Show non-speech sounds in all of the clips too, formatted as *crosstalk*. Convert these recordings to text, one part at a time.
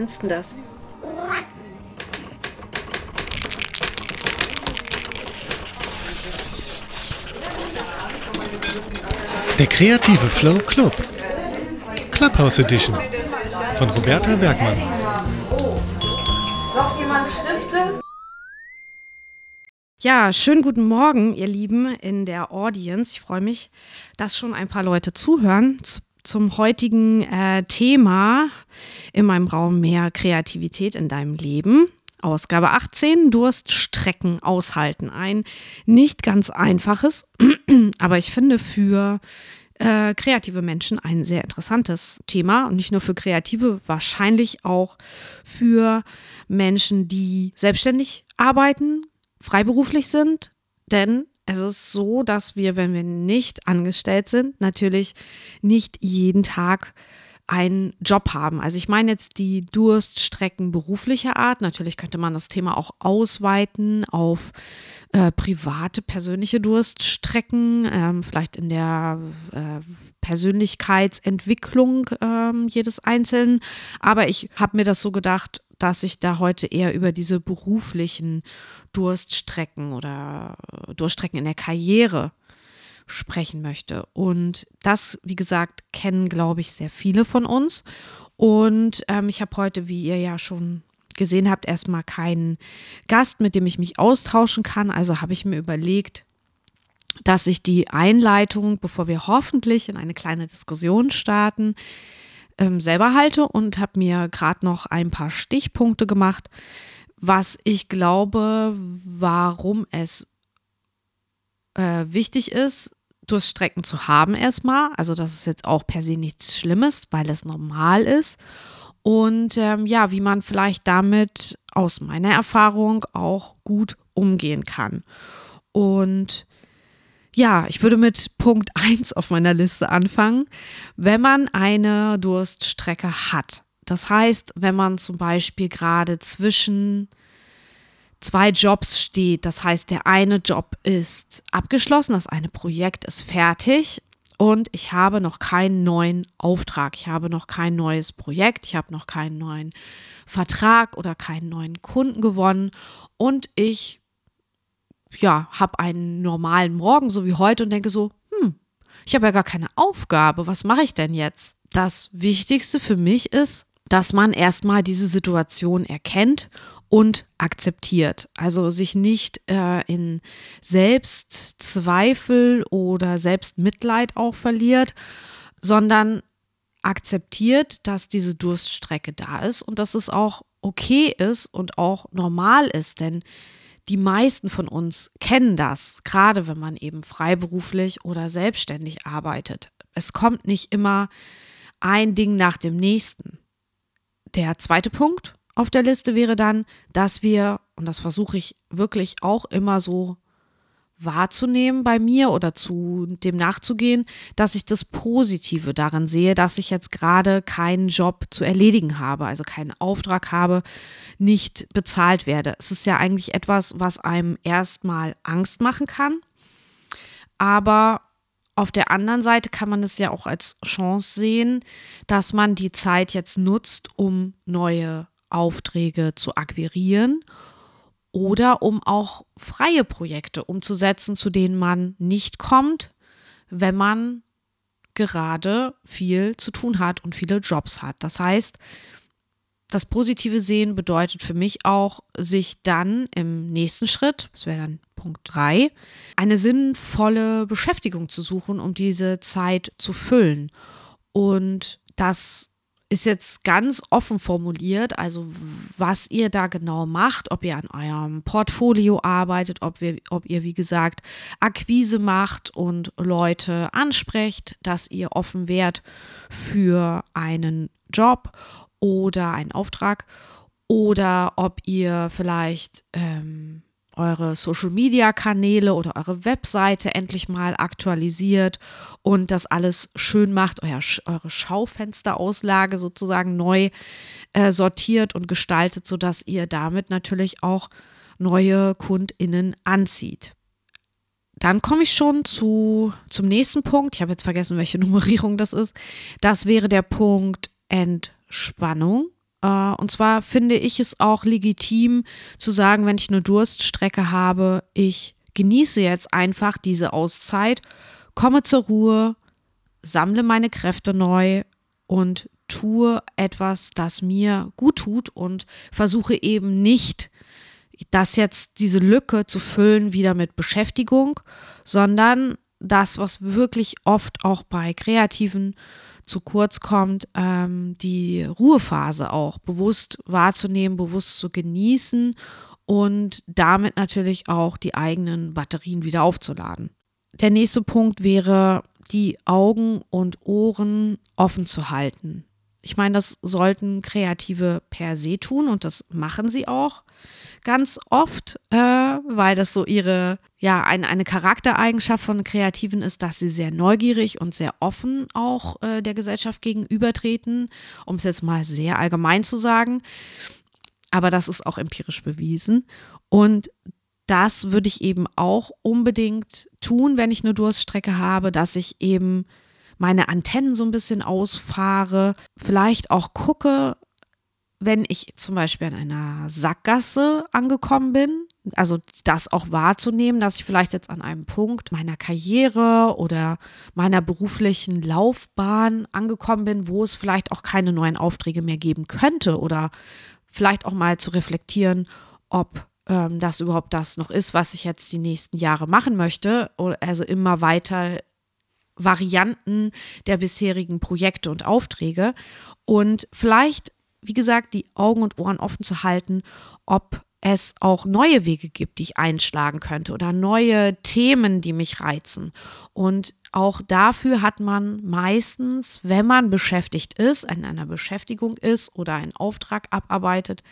findest du das? Der kreative Flow Club. Clubhouse Edition von Roberta Bergmann. Noch jemand Stifte? Ja, schönen guten Morgen, ihr Lieben in der Audience. Ich freue mich, dass schon ein paar Leute zuhören zum heutigen äh, Thema in meinem Raum mehr Kreativität in deinem Leben. Ausgabe 18, Durststrecken aushalten. Ein nicht ganz einfaches, *clears throat* aber ich finde für äh, kreative Menschen ein sehr interessantes Thema. Und nicht nur für Kreative, wahrscheinlich auch für Menschen, die selbstständig arbeiten, freiberuflich sind. Denn es ist so, dass wir, wenn wir nicht angestellt sind, natürlich nicht jeden Tag einen Job haben. Also ich meine jetzt die Durststrecken beruflicher Art. Natürlich könnte man das Thema auch ausweiten auf äh, private, persönliche Durststrecken, ähm, vielleicht in der äh, Persönlichkeitsentwicklung ähm, jedes Einzelnen. Aber ich habe mir das so gedacht, dass ich da heute eher über diese beruflichen Durststrecken oder Durststrecken in der Karriere sprechen möchte. Und das, wie gesagt, kennen, glaube ich, sehr viele von uns. Und ähm, ich habe heute, wie ihr ja schon gesehen habt, erstmal keinen Gast, mit dem ich mich austauschen kann. Also habe ich mir überlegt, dass ich die Einleitung, bevor wir hoffentlich in eine kleine Diskussion starten, ähm, selber halte und habe mir gerade noch ein paar Stichpunkte gemacht, was ich glaube, warum es äh, wichtig ist, Durststrecken zu haben erstmal. Also das ist jetzt auch per se nichts Schlimmes, weil es normal ist. Und ähm, ja, wie man vielleicht damit aus meiner Erfahrung auch gut umgehen kann. Und ja, ich würde mit Punkt 1 auf meiner Liste anfangen. Wenn man eine Durststrecke hat, das heißt, wenn man zum Beispiel gerade zwischen zwei Jobs steht. Das heißt, der eine Job ist abgeschlossen, das eine Projekt ist fertig und ich habe noch keinen neuen Auftrag. Ich habe noch kein neues Projekt, ich habe noch keinen neuen Vertrag oder keinen neuen Kunden gewonnen und ich ja, habe einen normalen Morgen so wie heute und denke so, hm, ich habe ja gar keine Aufgabe, was mache ich denn jetzt? Das Wichtigste für mich ist, dass man erstmal diese Situation erkennt und akzeptiert. Also sich nicht äh, in Selbstzweifel oder Selbstmitleid auch verliert, sondern akzeptiert, dass diese Durststrecke da ist und dass es auch okay ist und auch normal ist, denn die meisten von uns kennen das, gerade wenn man eben freiberuflich oder selbstständig arbeitet. Es kommt nicht immer ein Ding nach dem nächsten. Der zweite Punkt, auf der Liste wäre dann, dass wir, und das versuche ich wirklich auch immer so wahrzunehmen bei mir oder zu dem nachzugehen, dass ich das Positive darin sehe, dass ich jetzt gerade keinen Job zu erledigen habe, also keinen Auftrag habe, nicht bezahlt werde. Es ist ja eigentlich etwas, was einem erstmal Angst machen kann, aber auf der anderen Seite kann man es ja auch als Chance sehen, dass man die Zeit jetzt nutzt, um neue Aufträge zu akquirieren oder um auch freie Projekte umzusetzen, zu denen man nicht kommt, wenn man gerade viel zu tun hat und viele Jobs hat. Das heißt, das positive Sehen bedeutet für mich auch, sich dann im nächsten Schritt, das wäre dann Punkt 3, eine sinnvolle Beschäftigung zu suchen, um diese Zeit zu füllen. Und das ist jetzt ganz offen formuliert, also was ihr da genau macht, ob ihr an eurem Portfolio arbeitet, ob, wir, ob ihr, wie gesagt, Akquise macht und Leute ansprecht, dass ihr offen wärt für einen Job oder einen Auftrag oder ob ihr vielleicht ähm, eure Social-Media-Kanäle oder eure Webseite endlich mal aktualisiert und das alles schön macht, euer, eure Schaufensterauslage sozusagen neu äh, sortiert und gestaltet, sodass ihr damit natürlich auch neue KundInnen anzieht. Dann komme ich schon zu, zum nächsten Punkt. Ich habe jetzt vergessen, welche *laughs* Nummerierung das ist. Das wäre der Punkt Entspannung. Äh, und zwar finde ich es auch legitim zu sagen, wenn ich eine Durststrecke habe, ich genieße jetzt einfach diese Auszeit, komme zur Ruhe, sammle meine Kräfte neu und tue etwas, das mir gut tut und versuche eben nicht, das jetzt diese Lücke zu füllen wieder mit Beschäftigung, sondern das, was wirklich oft auch bei Kreativen zu kurz kommt, ähm, die Ruhephase auch bewusst wahrzunehmen, bewusst zu genießen und damit natürlich auch die eigenen Batterien wieder aufzuladen. Der nächste Punkt wäre, die Augen und Ohren offen zu halten. Ich meine, das sollten Kreative per se tun und das machen sie auch ganz oft, äh, weil das so ihre, ja, ein, eine Charaktereigenschaft von Kreativen ist, dass sie sehr neugierig und sehr offen auch äh, der Gesellschaft gegenübertreten, um es jetzt mal sehr allgemein zu sagen. Aber das ist auch empirisch bewiesen. Und das würde ich eben auch unbedingt tun, wenn ich eine Durststrecke habe, dass ich eben meine Antennen so ein bisschen ausfahre, vielleicht auch gucke, wenn ich zum Beispiel an einer Sackgasse angekommen bin, also das auch wahrzunehmen, dass ich vielleicht jetzt an einem Punkt meiner Karriere oder meiner beruflichen Laufbahn angekommen bin, wo es vielleicht auch keine neuen Aufträge mehr geben könnte oder vielleicht auch mal zu reflektieren, ob ähm, das überhaupt das noch ist, was ich jetzt die nächsten Jahre machen möchte. Also immer weiter Varianten der bisherigen Projekte und Aufträge. Und vielleicht wie gesagt, die Augen und Ohren offen zu halten, ob es auch neue Wege gibt, die ich einschlagen könnte oder neue Themen, die mich reizen. Und auch dafür hat man meistens, wenn man beschäftigt ist, in einer Beschäftigung ist oder einen Auftrag abarbeitet,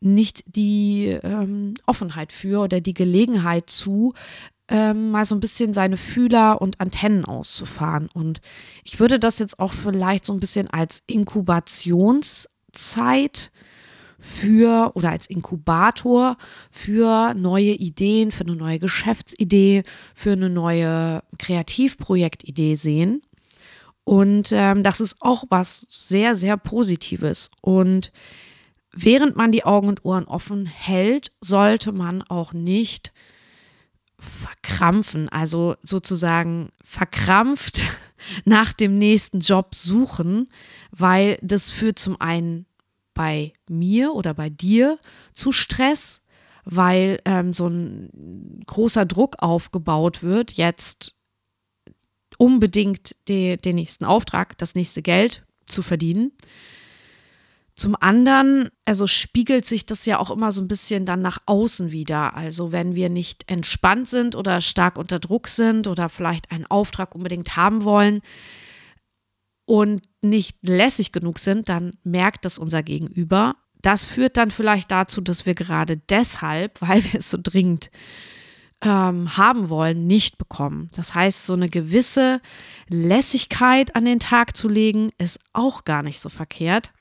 nicht die ähm, Offenheit für oder die Gelegenheit zu, ähm, mal so ein bisschen seine Fühler und Antennen auszufahren. Und ich würde das jetzt auch vielleicht so ein bisschen als Inkubations- Zeit für oder als Inkubator für neue Ideen, für eine neue Geschäftsidee, für eine neue Kreativprojektidee sehen. Und ähm, das ist auch was sehr, sehr Positives. Und während man die Augen und Ohren offen hält, sollte man auch nicht verkrampfen, also sozusagen verkrampft *laughs* nach dem nächsten Job suchen, weil das führt zum einen bei mir oder bei dir zu Stress, weil ähm, so ein großer Druck aufgebaut wird, jetzt unbedingt die, den nächsten Auftrag, das nächste Geld zu verdienen. Zum anderen, also spiegelt sich das ja auch immer so ein bisschen dann nach außen wieder. Also wenn wir nicht entspannt sind oder stark unter Druck sind oder vielleicht einen Auftrag unbedingt haben wollen und nicht lässig genug sind, dann merkt das unser Gegenüber. Das führt dann vielleicht dazu, dass wir gerade deshalb, *laughs* weil wir es so dringend ähm, haben wollen, nicht bekommen. Das heißt, so eine gewisse Lässigkeit an den Tag zu legen, ist auch gar nicht so verkehrt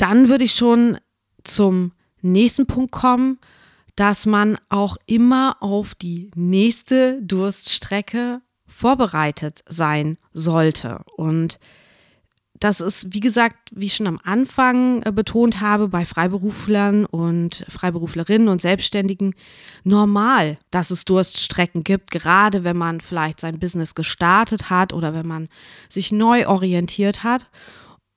dann würde ich schon zum nächsten Punkt kommen, dass man auch immer auf die nächste Durststrecke vorbereitet sein sollte. Und das ist, wie gesagt, wie ich schon am Anfang äh, betont habe, bei Freiberuflern und Freiberuflerinnen und Selbstständigen normal, dass es Durststrecken gibt, gerade wenn man vielleicht sein Business gestartet hat oder wenn man sich neu orientiert hat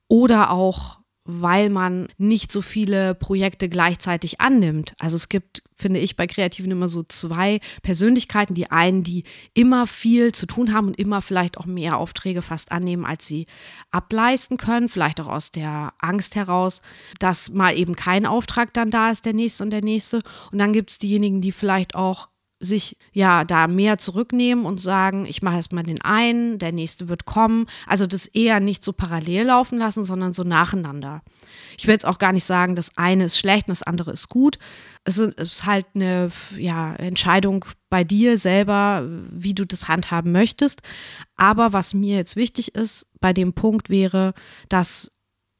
oder auch weil man nicht so viele Projekte gleichzeitig annimmt. Also es gibt, finde ich, bei Kreativen immer so zwei Persönlichkeiten. Die einen, die immer viel zu tun haben und immer vielleicht auch mehr Aufträge fast annehmen, als sie ableisten können. Vielleicht auch aus der Angst heraus, dass mal eben kein Auftrag dann da ist, der nächste und der nächste. Und dann gibt es diejenigen, die vielleicht auch sich ja da mehr zurücknehmen und sagen, ich mache erstmal den einen, der nächste wird kommen. Also das eher nicht so parallel laufen lassen, sondern so nacheinander. Ich will jetzt auch gar nicht sagen, das eine ist schlecht und das andere ist gut. Es ist halt eine ja, Entscheidung bei dir selber, wie du das handhaben möchtest. Aber was mir jetzt wichtig ist bei dem Punkt wäre, dass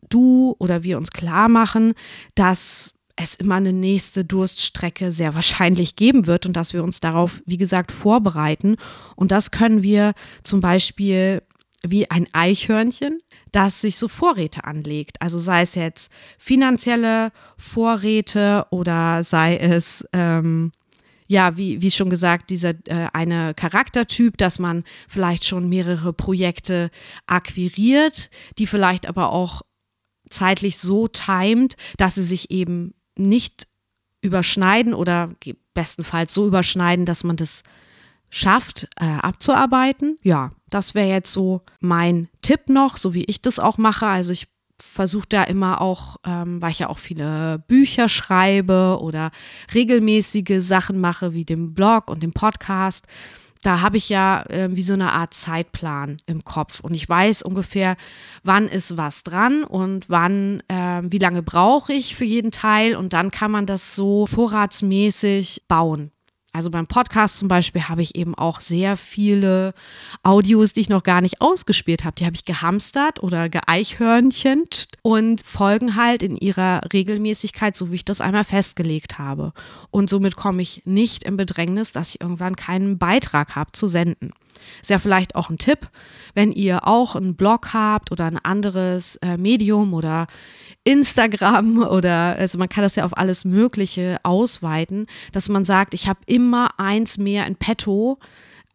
du oder wir uns klar machen, dass es immer eine nächste Durststrecke sehr wahrscheinlich geben wird und dass wir uns darauf, wie gesagt, vorbereiten. Und das können wir zum Beispiel wie ein Eichhörnchen dass sich so Vorräte anlegt. Also sei es jetzt finanzielle Vorräte oder sei es ähm, ja, wie, wie schon gesagt, dieser äh, eine Charaktertyp, dass man vielleicht schon mehrere Projekte akquiriert, die vielleicht aber auch zeitlich so timet, dass sie sich eben nicht überschneiden oder bestenfalls so überschneiden, dass man das schafft, äh, abzuarbeiten. Ja, das wäre jetzt so mein Tipp noch, so wie ich das auch mache. Also ich versuche da immer auch, ähm, weil ich ja auch viele Bücher schreibe oder regelmäßige Sachen mache, wie dem Blog und dem Podcast, da habe ich ja äh, wie so eine Art Zeitplan im Kopf und ich weiß ungefähr, wann ist was dran und wann, äh, wie lange brauche ich für jeden Teil und dann kann man das so vorratsmäßig bauen. Also beim Podcast zum Beispiel habe ich eben auch sehr viele Audios, die ich noch gar nicht ausgespielt habe. Die habe ich gehamstert oder geeichhörnchen und folgen halt in ihrer Regelmäßigkeit, so wie ich das einmal festgelegt habe. Und somit komme ich nicht in Bedrängnis, dass ich irgendwann keinen Beitrag habe zu senden. Ist ja vielleicht auch ein Tipp, wenn ihr auch einen Blog habt oder ein anderes äh, Medium oder Instagram *laughs* oder also man kann das ja auf alles Mögliche ausweiten, dass man sagt, ich habe immer eins mehr in petto,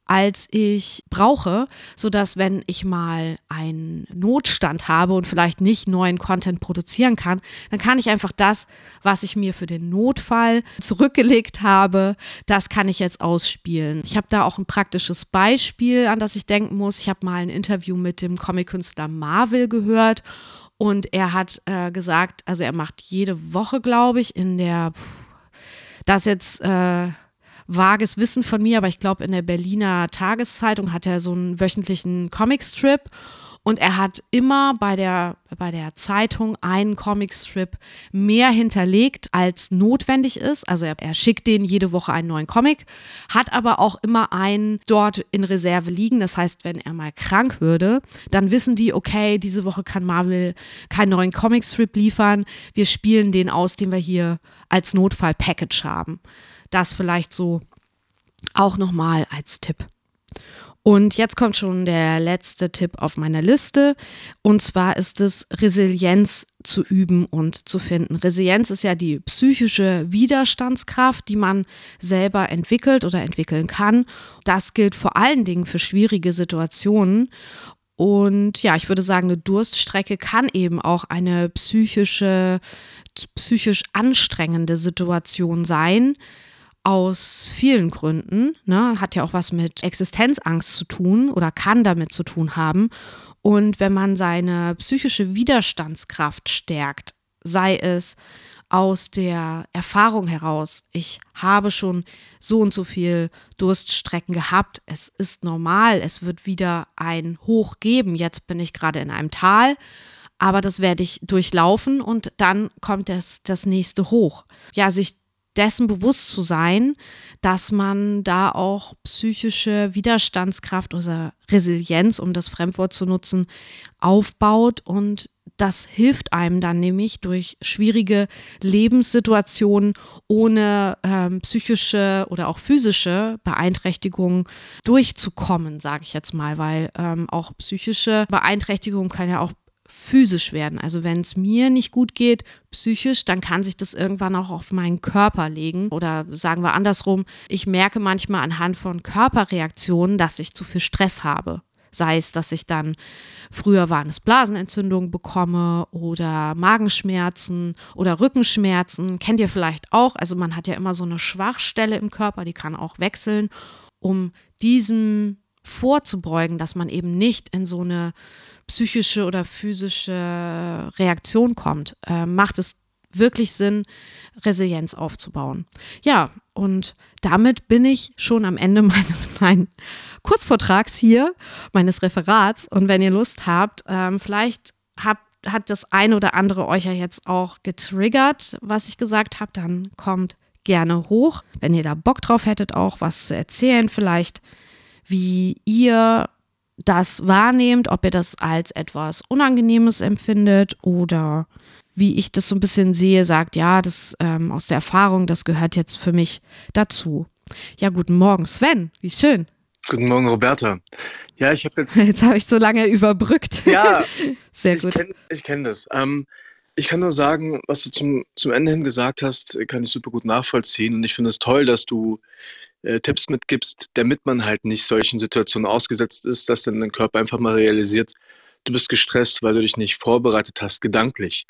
als ich brauche, so dass wenn ich mal einen Notstand habe und vielleicht nicht neuen Content produzieren kann, dann kann ich einfach das, was ich mir für den Notfall zurückgelegt habe, das kann ich jetzt ausspielen. Ich habe da auch ein praktisches Beispiel, an das ich denken muss. Ich habe mal ein Interview mit dem Comic-Künstler Marvel gehört und er hat äh, gesagt, also er macht jede Woche, glaube ich, in der, das jetzt äh, vages Wissen von mir, aber ich glaube, in der Berliner Tageszeitung hat er so einen wöchentlichen Comicstrip und er hat immer bei der, bei der Zeitung einen Comicstrip mehr hinterlegt, als notwendig ist. Also er, er schickt denen jede Woche einen neuen Comic, hat aber auch immer einen dort in Reserve liegen. Das heißt, wenn er mal krank würde, dann wissen die, okay, diese Woche kann Marvel keinen neuen Comicstrip liefern. Wir spielen den aus, den wir hier als Notfall-Package haben. Das vielleicht so auch nochmal als Tipp. Und jetzt kommt schon der letzte Tipp auf meiner Liste. Und zwar ist es Resilienz zu üben und zu finden. Resilienz ist ja die psychische Widerstandskraft, die man selber entwickelt oder entwickeln kann. Das gilt vor allen Dingen für schwierige Situationen. Und ja, ich würde sagen, eine Durststrecke kann eben auch eine psychische, psychisch anstrengende Situation sein aus vielen Gründen. Ne? Hat ja auch was mit Existenzangst zu tun oder kann damit zu tun haben. Und wenn man seine psychische Widerstandskraft stärkt, sei es aus der Erfahrung heraus, ich habe schon so und so viel Durststrecken gehabt, es ist normal, es wird wieder ein Hoch geben, jetzt bin ich gerade in einem Tal, aber das werde ich durchlaufen und dann kommt das, das nächste Hoch. Ja, sich dessen bewusst zu sein, dass man da auch psychische Widerstandskraft oder Resilienz, um das Fremdwort zu nutzen, aufbaut. Und das hilft einem dann nämlich durch schwierige Lebenssituationen ohne ähm, psychische oder auch physische Beeinträchtigungen durchzukommen, sage ich jetzt mal, weil ähm, auch psychische Beeinträchtigungen können ja auch physisch werden. Also wenn es mir nicht gut geht, psychisch, dann kann sich das irgendwann auch auf meinen Körper legen. Oder sagen wir andersrum, ich merke manchmal anhand von Körperreaktionen, dass ich zu viel Stress habe. Sei es, dass ich dann früher waren es Blasenentzündungen bekomme oder Magenschmerzen oder Rückenschmerzen. Kennt ihr vielleicht auch? Also man hat ja immer so eine Schwachstelle im Körper, die kann auch wechseln, um diesem vorzubeugen, dass man eben nicht in so eine psychische oder physische Reaktion kommt, äh, macht es wirklich Sinn, Resilienz aufzubauen. Ja, und damit bin ich schon am Ende *laughs* meines kleinen Kurzvortrags hier, meines Referats. Und wenn ihr Lust habt, ähm, vielleicht habt hat das eine oder andere euch ja jetzt auch getriggert, was ich gesagt habe, dann kommt gerne hoch. Wenn ihr da Bock drauf hättet, auch was zu erzählen, vielleicht wie ihr das wahrnehmt, ob ihr das als etwas Unangenehmes empfindet oder wie ich das so ein bisschen sehe, sagt, ja, das ähm, aus der Erfahrung, das gehört jetzt für mich dazu. Ja, guten Morgen, Sven, wie schön. Guten Morgen, Roberta. Ja, ich habe jetzt. *laughs* Jetzt habe ich so lange überbrückt. Ja, *laughs* sehr gut. Kenn, ich kenne das. Ähm, ich kann nur sagen, was du zum, zum Ende hin gesagt hast, kann ich super gut nachvollziehen. Und ich finde es toll, dass du äh, Tipps mitgibst, damit man halt nicht solchen Situationen ausgesetzt ist, dass dann dein Körper einfach mal realisiert, du bist gestresst, weil du dich nicht vorbereitet hast, gedanklich.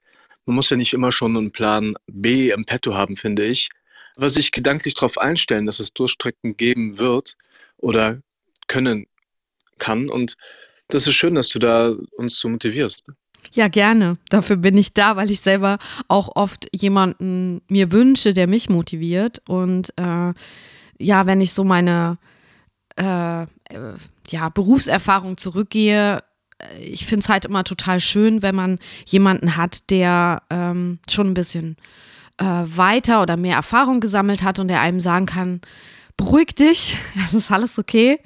Man muss ja nicht immer schon einen Plan B im Petto haben, finde ich. Aber sich gedanklich darauf einstellen, dass es Durchstrecken geben wird oder können kann. Und das ist schön, dass du da uns so motivierst. Ja, gerne. Dafür bin ich da, weil ich selber auch oft jemanden mir wünsche, der mich motiviert. Und äh, ja, wenn ich so meine äh, äh ja, Berufserfahrung zurückgehe, äh, ich finde es halt immer total schön, wenn man jemanden hat, der ähm, schon ein bisschen äh, weiter oder mehr Erfahrung gesammelt hat und der einem sagen kann, beruhig dich, *laughs* es ist alles okay,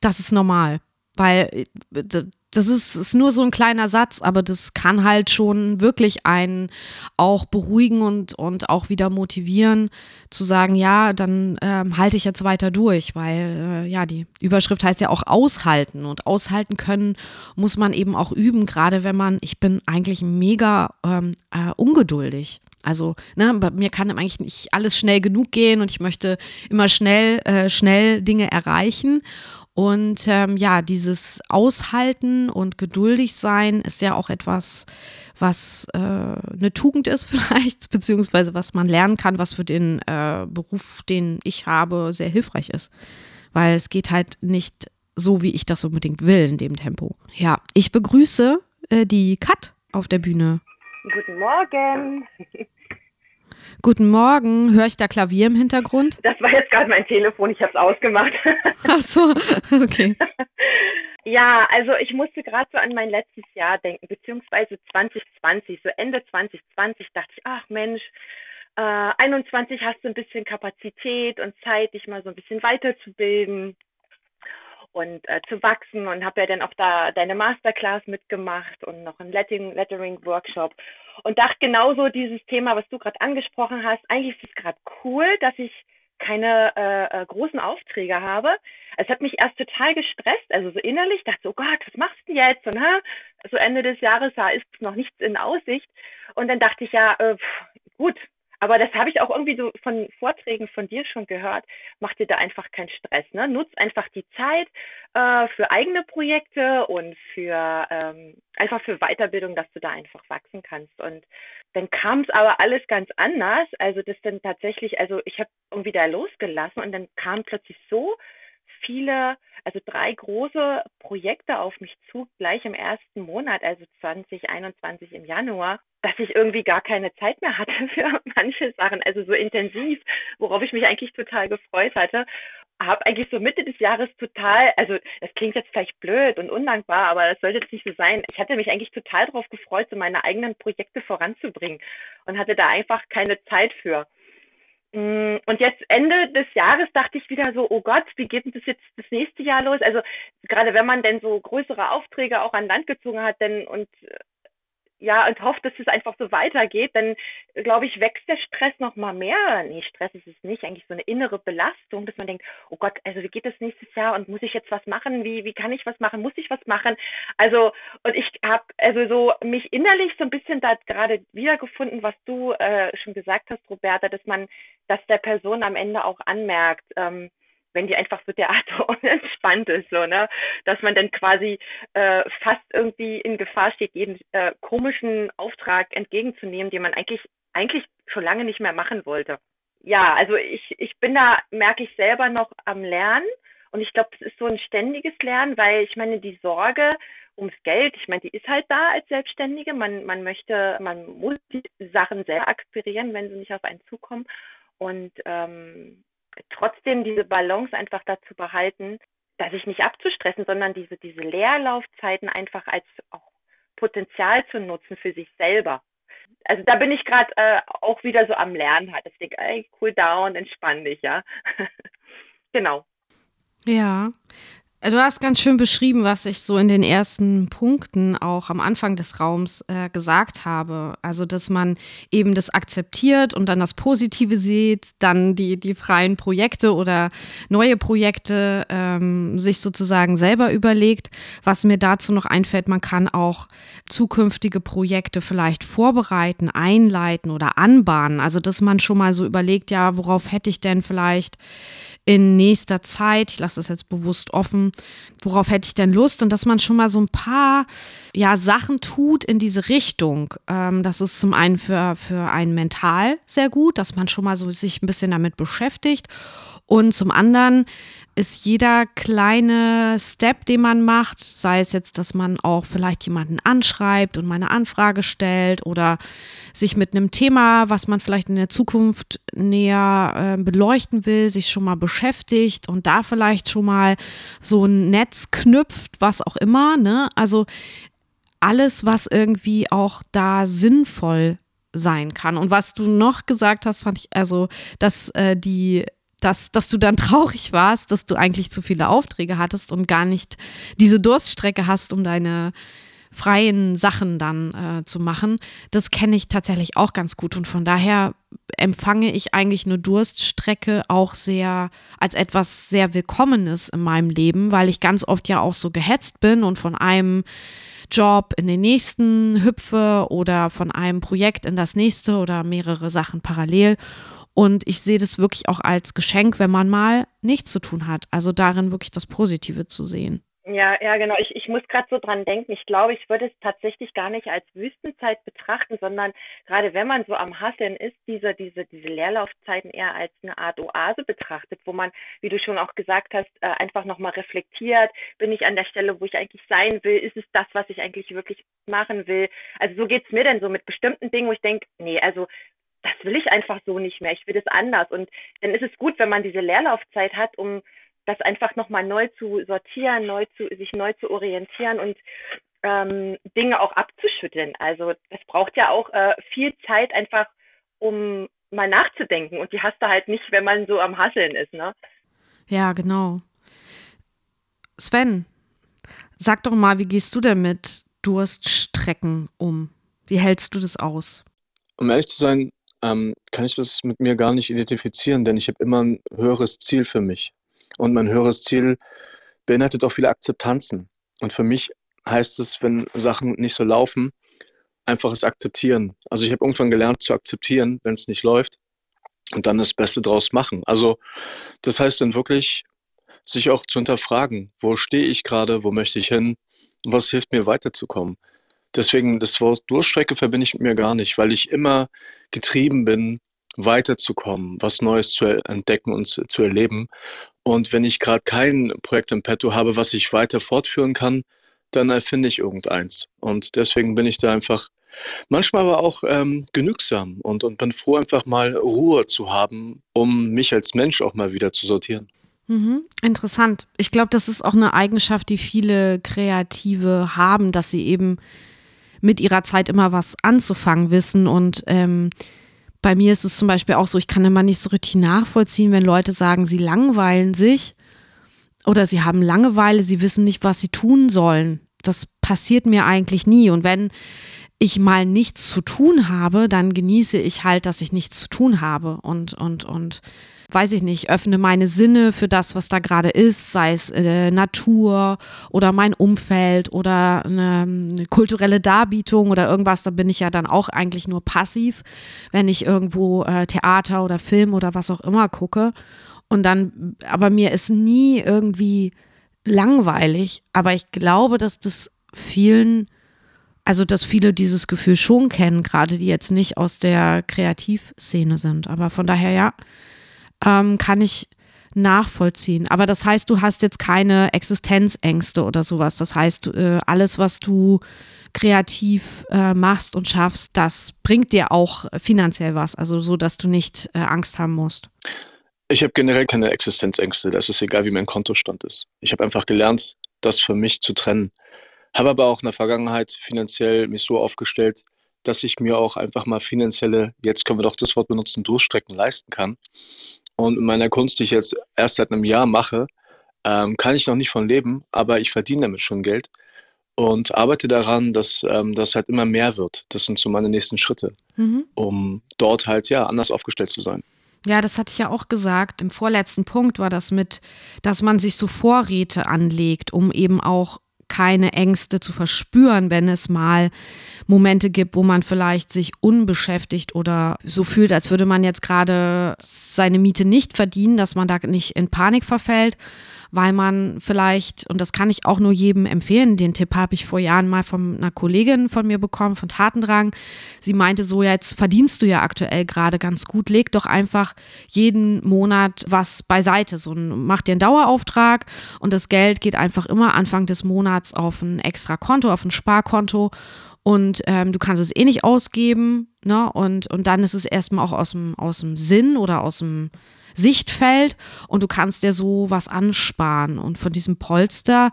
das ist normal. Weil äh, das ist, ist nur so ein kleiner Satz, aber das kann halt schon wirklich einen auch beruhigen und, und auch wieder motivieren, zu sagen, ja, dann ähm, halte ich jetzt weiter durch, weil äh, ja, die Überschrift heißt ja auch aushalten und aushalten können muss man eben auch üben, gerade wenn man, ich bin eigentlich mega ähm, äh, ungeduldig. Also, ne, bei mir kann eigentlich nicht alles schnell genug gehen und ich möchte immer schnell, äh, schnell Dinge erreichen. Und ähm, ja, dieses Aushalten und geduldig sein ist ja auch etwas, was äh, eine Tugend ist *laughs* vielleicht, beziehungsweise was man lernen kann, was für den äh, Beruf, den ich habe, sehr hilfreich ist. Weil es geht halt nicht so, wie ich das unbedingt will in dem Tempo. Ja, ich begrüße äh, die Kat auf der Bühne. Guten Morgen. *laughs* Guten Morgen. Höre ich da Klavier im Hintergrund? Das war jetzt gerade mein Telefon. Ich habe es ausgemacht. *laughs* Ach so, okay. *laughs* Ja, also ich musste gerade so an mein letztes Jahr denken, beziehungsweise 2020, so Ende 2020 dachte ich, ach Mensch, äh, 21 hast du ein bisschen Kapazität und Zeit, dich mal so ein bisschen weiterzubilden und äh, zu wachsen und habe ja dann auch da deine Masterclass mitgemacht und noch einen Lettering-Workshop und dachte genauso dieses Thema, was du gerade angesprochen hast, eigentlich ist es gerade cool, dass ich keine äh, äh, großen Aufträge habe. Es hat mich erst total gestresst, also so innerlich, dachte so, oh Gott, was machst du denn jetzt? Und ha, so Ende des Jahres, da ist noch nichts in Aussicht. Und dann dachte ich ja, äh, pff, gut, aber das habe ich auch irgendwie so von Vorträgen von dir schon gehört. Mach dir da einfach keinen Stress. Ne? Nutz einfach die Zeit äh, für eigene Projekte und für ähm, einfach für Weiterbildung, dass du da einfach wachsen kannst. Und dann kam es aber alles ganz anders. Also das dann tatsächlich, also ich habe irgendwie da losgelassen und dann kamen plötzlich so viele, also drei große Projekte auf mich zu, gleich im ersten Monat, also 2021 im Januar, dass ich irgendwie gar keine Zeit mehr hatte *laughs* für manche Sachen, also so intensiv, worauf ich mich eigentlich total gefreut hatte. Habe eigentlich so Mitte des Jahres total, also das klingt jetzt vielleicht blöd und undankbar, aber das sollte jetzt nicht so sein. Ich hatte mich eigentlich total darauf gefreut, so meine eigenen Projekte voranzubringen und hatte da einfach keine Zeit für. Mm, und jetzt Ende des Jahres dachte ich wieder so, oh Gott, wie geht denn das jetzt das nächste Jahr los? Also gerade wenn man denn so größere Aufträge auch an Land gezogen hat, denn und ja, und hofft, dass es einfach so weitergeht, dann glaube ich, wächst der Stress noch mal mehr. Nee, Stress ist es nicht, eigentlich so eine innere Belastung, dass man denkt, oh Gott, also wie geht das nächstes Jahr und muss ich jetzt was machen? Wie, wie kann ich was machen? Muss ich was machen? Also, und ich habe also so mich innerlich so ein bisschen da gerade wiedergefunden, was du äh, schon gesagt hast, Roberta, dass man, dass der Person am Ende auch anmerkt, ähm, wenn die einfach so derart *laughs* unentspannt ist, so, ne? Dass man dann quasi äh, fast irgendwie in Gefahr steht, jeden äh, komischen Auftrag entgegenzunehmen, den man eigentlich, eigentlich schon lange nicht mehr machen wollte. Ja, also ich, ich bin da, merke ich selber noch am Lernen. Und ich glaube, es ist so ein ständiges Lernen, weil ich meine, die Sorge ums Geld, ich meine, die ist halt da als Selbstständige. Man, man möchte, man muss die Sachen selber akquirieren, wenn sie nicht auf einen zukommen. Und ähm, trotzdem diese Balance einfach dazu behalten, dass ich nicht abzustressen, sondern diese, diese Leerlaufzeiten einfach als auch Potenzial zu nutzen für sich selber. Also da bin ich gerade äh, auch wieder so am Lernen halt. Ich denke, cool down, entspann dich, ja. *laughs* genau. Ja. Du hast ganz schön beschrieben, was ich so in den ersten Punkten auch am Anfang des Raums äh, gesagt habe. Also, dass man eben das akzeptiert und dann das Positive sieht, dann die, die freien Projekte oder neue Projekte ähm, sich sozusagen selber überlegt. Was mir dazu noch einfällt, man kann auch zukünftige Projekte vielleicht vorbereiten, einleiten oder anbahnen. Also, dass man schon mal so überlegt, ja, worauf hätte ich denn vielleicht in nächster Zeit, ich lasse das jetzt bewusst offen, worauf hätte ich denn Lust und dass man schon mal so ein paar ja, Sachen tut in diese Richtung. Ähm, das ist zum einen für, für einen mental sehr gut, dass man schon mal so sich ein bisschen damit beschäftigt und zum anderen ist jeder kleine Step, den man macht, sei es jetzt, dass man auch vielleicht jemanden anschreibt und mal eine Anfrage stellt oder sich mit einem Thema, was man vielleicht in der Zukunft näher äh, beleuchten will, sich schon mal beschäftigt und da vielleicht schon mal so ein Netz knüpft, was auch immer. Ne? Also alles, was irgendwie auch da sinnvoll sein kann. Und was du noch gesagt hast, fand ich, also, dass äh, die dass, dass du dann *laughs* traurig warst, dass du eigentlich zu viele Aufträge hattest und gar nicht diese Durststrecke hast, um deine freien Sachen dann äh, zu machen. Das kenne ich tatsächlich auch ganz gut und von daher empfange ich eigentlich eine Durststrecke auch sehr als etwas sehr Willkommenes in meinem Leben, weil ich ganz oft ja auch so gehetzt bin und von einem Job in den nächsten hüpfe oder von einem Projekt in das nächste oder mehrere Sachen parallel. Und ich sehe das wirklich auch als Geschenk, wenn man mal nichts zu tun hat. Also darin wirklich das Positive zu sehen. Ja, ja, genau. Ich, ich muss gerade so dran denken. Ich glaube, ich würde es tatsächlich gar nicht als Wüstenzeit betrachten, sondern gerade wenn man so am Hasseln ist, diese, diese, diese Leerlaufzeiten eher als eine Art Oase betrachtet, wo man, wie du schon auch gesagt hast, äh, einfach nochmal reflektiert. Bin ich an der Stelle, wo ich eigentlich sein will? Ist es das, was ich eigentlich wirklich machen will? Also so geht's mir denn so mit bestimmten Dingen, wo ich denke, nee, also das will ich einfach so nicht mehr, ich will das anders. Und dann ist es gut, wenn man diese Leerlaufzeit hat, um das einfach nochmal neu zu sortieren, neu zu, sich neu zu orientieren und ähm, Dinge auch abzuschütteln. Also das braucht ja auch äh, viel Zeit einfach, um mal nachzudenken. Und die hast du halt nicht, wenn man so am Hasseln ist, ne? Ja, genau. Sven, sag doch mal, wie gehst du denn mit Durststrecken um? Wie hältst du das aus? Um ehrlich zu sein, ähm, kann ich das mit mir gar nicht identifizieren, denn ich habe immer ein höheres Ziel für mich. Und mein höheres Ziel beinhaltet auch viele Akzeptanzen. Und für mich heißt es, wenn Sachen nicht so laufen, einfach es akzeptieren. Also ich habe irgendwann gelernt zu akzeptieren, wenn es nicht läuft und dann das Beste draus machen. Also das heißt dann wirklich, sich auch zu hinterfragen, wo stehe ich gerade, wo möchte ich hin was hilft mir weiterzukommen. Deswegen, das Wort Durchstrecke verbinde ich mit mir gar nicht, weil ich immer getrieben bin, weiterzukommen, was Neues zu entdecken und zu, zu erleben. Und wenn ich gerade kein Projekt im Petto habe, was ich weiter fortführen kann, dann erfinde ich irgendeins. Und deswegen bin ich da einfach manchmal aber auch ähm, genügsam und, und bin froh, einfach mal Ruhe zu haben, um mich als Mensch auch mal wieder zu sortieren. Mhm, interessant. Ich glaube, das ist auch eine Eigenschaft, die viele Kreative haben, dass sie eben mit ihrer Zeit immer was anzufangen wissen. Und ähm, bei mir ist es zum Beispiel auch so, ich kann immer nicht so richtig nachvollziehen, wenn Leute sagen, sie langweilen sich oder sie haben Langeweile, sie wissen nicht, was sie tun sollen. Das passiert mir eigentlich nie. Und wenn ich mal nichts zu tun habe, dann genieße ich halt, dass ich nichts zu tun habe und, und, und weiß ich nicht, öffne meine Sinne für das, was da gerade ist, sei es äh, Natur oder mein Umfeld oder eine, eine, kulturelle Darbietung oder irgendwas, da bin ich ja dann auch eigentlich nur passiv, wenn ich irgendwo äh, Theater oder Film oder was auch immer gucke. Und dann, aber mir ist nie irgendwie langweilig, aber ich glaube, dass das vielen also dass viele dieses Gefühl schon kennen, gerade die jetzt nicht aus der Kreativszene sind. Aber von daher ja, ähm, kann ich nachvollziehen. Aber das heißt, du hast jetzt keine Existenzängste oder sowas. Das heißt, äh, alles, was du kreativ äh, machst und schaffst, das bringt dir auch finanziell was. Also so, dass du nicht äh, Angst haben musst. Ich habe generell keine Existenzängste. Das ist egal, wie mein Kontostand ist. Ich habe einfach gelernt, das für mich zu trennen. Habe aber auch in der Vergangenheit finanziell mich so aufgestellt, dass ich mir auch einfach mal finanzielle, jetzt können wir doch das Wort benutzen, Durchstrecken leisten kann. Und in meiner Kunst, die ich jetzt erst seit einem Jahr mache, ähm, kann ich noch nicht von leben, aber ich verdiene damit schon Geld und arbeite daran, dass ähm, das halt immer mehr wird. Das sind so meine nächsten Schritte, mhm. um dort halt ja anders aufgestellt zu sein. Ja, das hatte ich ja auch gesagt. Im vorletzten Punkt war das mit, dass man sich so Vorräte anlegt, um eben auch keine Ängste zu verspüren, wenn es mal Momente gibt, wo man vielleicht sich unbeschäftigt oder so fühlt, als würde man jetzt gerade seine Miete nicht verdienen, dass man da nicht in Panik verfällt, weil man vielleicht, und das kann ich auch nur jedem empfehlen, den Tipp habe ich vor Jahren mal von einer Kollegin von mir bekommen, von Tatendrang. Sie meinte so, jetzt verdienst du ja aktuell gerade ganz gut, leg doch einfach jeden Monat was beiseite. So mach dir einen Dauerauftrag und das Geld geht einfach immer Anfang des Monats auf ein extra Konto, auf ein Sparkonto und ähm, du kannst es eh nicht ausgeben, ne? Und, und dann ist es erstmal auch aus dem, aus dem Sinn oder aus dem Sichtfeld und du kannst dir so was ansparen. Und von diesem Polster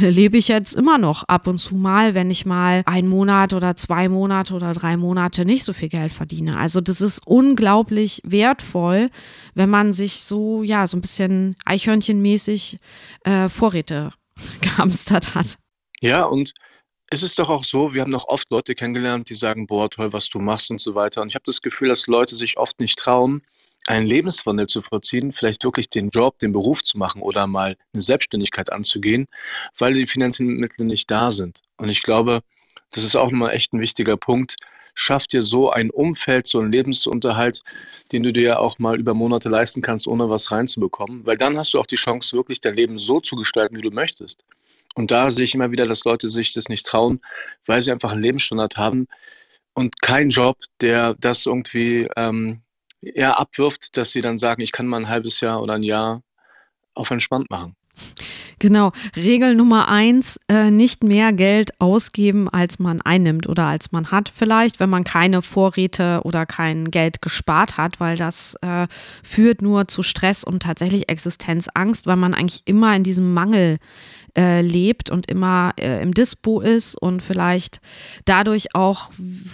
lebe ich jetzt immer noch ab und zu mal, wenn ich mal einen Monat oder zwei Monate oder drei Monate nicht so viel Geld verdiene. Also das ist unglaublich wertvoll, wenn man sich so, ja, so ein bisschen Eichhörnchenmäßig äh, Vorräte *laughs* gehamstert hat. Ja, und es ist doch auch so, wir haben noch oft Leute kennengelernt, die sagen, boah, toll, was du machst und so weiter. Und ich habe das Gefühl, dass Leute sich oft nicht trauen, einen Lebenswandel zu vollziehen, vielleicht wirklich den Job, den Beruf zu machen oder mal eine Selbstständigkeit anzugehen, weil die finanziellen Mittel nicht da sind. Und ich glaube, das ist auch nochmal echt ein wichtiger Punkt. Schaff dir so ein Umfeld, so einen Lebensunterhalt, den du dir ja auch mal über Monate leisten kannst, ohne was reinzubekommen, weil dann hast du auch die Chance, wirklich dein Leben so zu gestalten, wie du möchtest. Und da sehe ich immer wieder, dass Leute sich das nicht trauen, weil sie einfach einen Lebensstandard haben und keinen Job, der das irgendwie ähm, ja, abwirft, dass sie dann sagen, ich kann mal ein halbes Jahr oder ein Jahr auf entspannt machen. Genau. Regel Nummer eins, äh, nicht mehr Geld ausgeben, als man einnimmt oder als man hat vielleicht, wenn man keine Vorräte oder kein Geld gespart hat, weil das äh, führt nur zu Stress und tatsächlich Existenzangst, weil man eigentlich immer in diesem Mangel äh, lebt und immer äh, im Dispo ist und vielleicht dadurch auch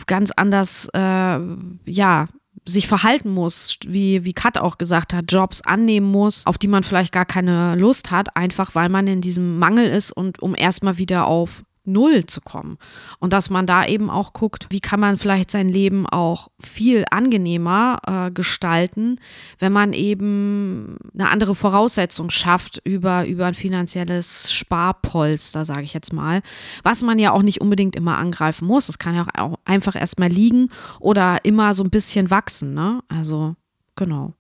ganz anders, äh, ja, sich verhalten muss, wie, wie Kat auch gesagt hat, Jobs annehmen muss, auf die man vielleicht gar keine Lust hat, einfach weil man in diesem Mangel ist und um erstmal wieder auf Null zu kommen. Und dass man da eben auch guckt, wie kann man vielleicht sein Leben auch viel angenehmer äh, gestalten, wenn man eben eine andere Voraussetzung schafft über, über ein finanzielles Sparpolster, sage ich jetzt mal, was man ja auch nicht unbedingt immer angreifen muss. Es kann ja auch einfach erstmal liegen oder immer so ein bisschen wachsen. Ne? Also, genau.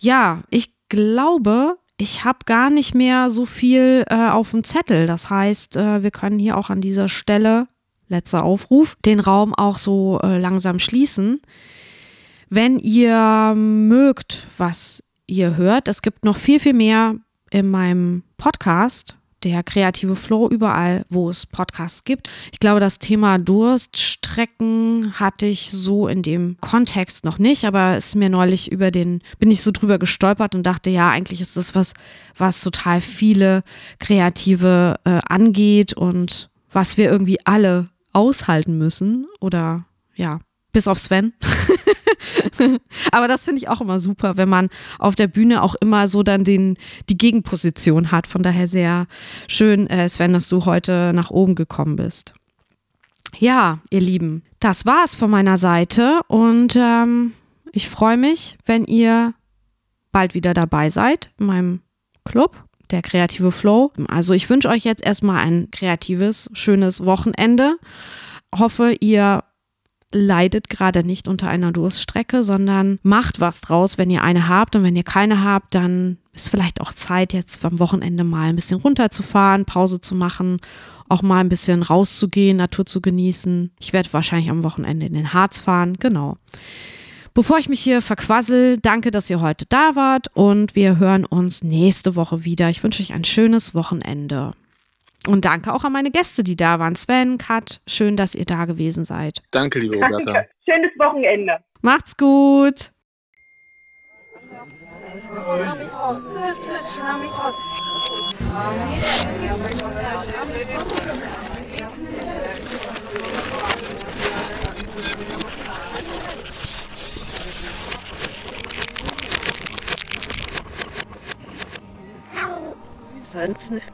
Ja, ich glaube, ich habe gar nicht mehr so viel äh, auf dem Zettel. Das heißt, äh, wir können hier auch an dieser Stelle, letzter Aufruf, den Raum auch so äh, langsam schließen. Wenn ihr mögt, was ihr hört, es gibt noch viel, viel mehr in meinem Podcast der kreative Flow überall, wo es Podcasts gibt. Ich glaube, das Thema Durststrecken hatte ich so in dem Kontext noch nicht, aber ist mir neulich über den, bin ich so drüber gestolpert und dachte, ja, eigentlich ist das was, was total viele Kreative äh, angeht und was wir irgendwie alle aushalten müssen oder ja, bis auf Sven. *laughs* *laughs* Aber das finde ich auch immer super, wenn man auf der Bühne auch immer so dann den, die Gegenposition hat. Von daher sehr schön, äh, Sven, dass du heute nach oben gekommen bist. Ja, ihr Lieben, das war's von meiner Seite und ähm, ich freue mich, wenn ihr bald wieder dabei seid in meinem Club, der kreative Flow. Also ich wünsche euch jetzt erstmal ein kreatives, schönes Wochenende. Hoffe, ihr leidet gerade nicht unter einer Durststrecke, sondern macht was draus, wenn ihr eine habt. Und wenn ihr keine habt, dann ist vielleicht auch Zeit, jetzt am Wochenende mal ein bisschen runterzufahren, Pause zu machen, auch mal ein bisschen rauszugehen, Natur zu genießen. Ich werde wahrscheinlich am Wochenende in den Harz fahren, genau. Bevor ich mich hier verquassel, danke, dass ihr heute da wart und wir hören uns nächste Woche wieder. Ich wünsche euch ein schönes Wochenende. Und danke auch an meine Gäste, die da waren. Sven, Kat, schön, dass ihr da gewesen seid. Danke, liebe Roberta. Danke. Schönes Wochenende. Macht's gut. Sonst nicht.